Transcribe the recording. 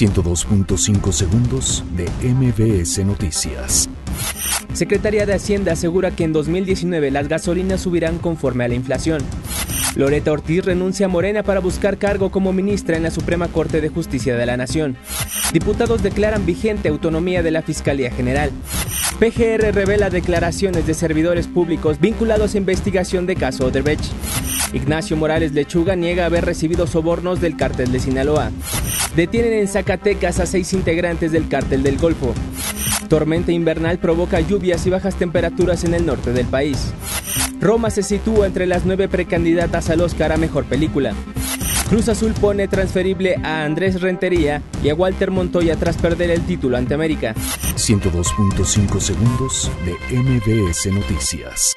102.5 segundos de MBS Noticias. Secretaría de Hacienda asegura que en 2019 las gasolinas subirán conforme a la inflación. Loreta Ortiz renuncia a Morena para buscar cargo como ministra en la Suprema Corte de Justicia de la Nación. Diputados declaran vigente autonomía de la Fiscalía General. PGR revela declaraciones de servidores públicos vinculados a investigación de caso Odebrecht. Ignacio Morales Lechuga niega haber recibido sobornos del cártel de Sinaloa. Detienen en Zacatecas a seis integrantes del cártel del Golfo. Tormenta invernal provoca lluvias y bajas temperaturas en el norte del país. Roma se sitúa entre las nueve precandidatas al Oscar a Mejor Película. Cruz Azul pone transferible a Andrés Rentería y a Walter Montoya tras perder el título ante América. 102.5 segundos de MBS Noticias.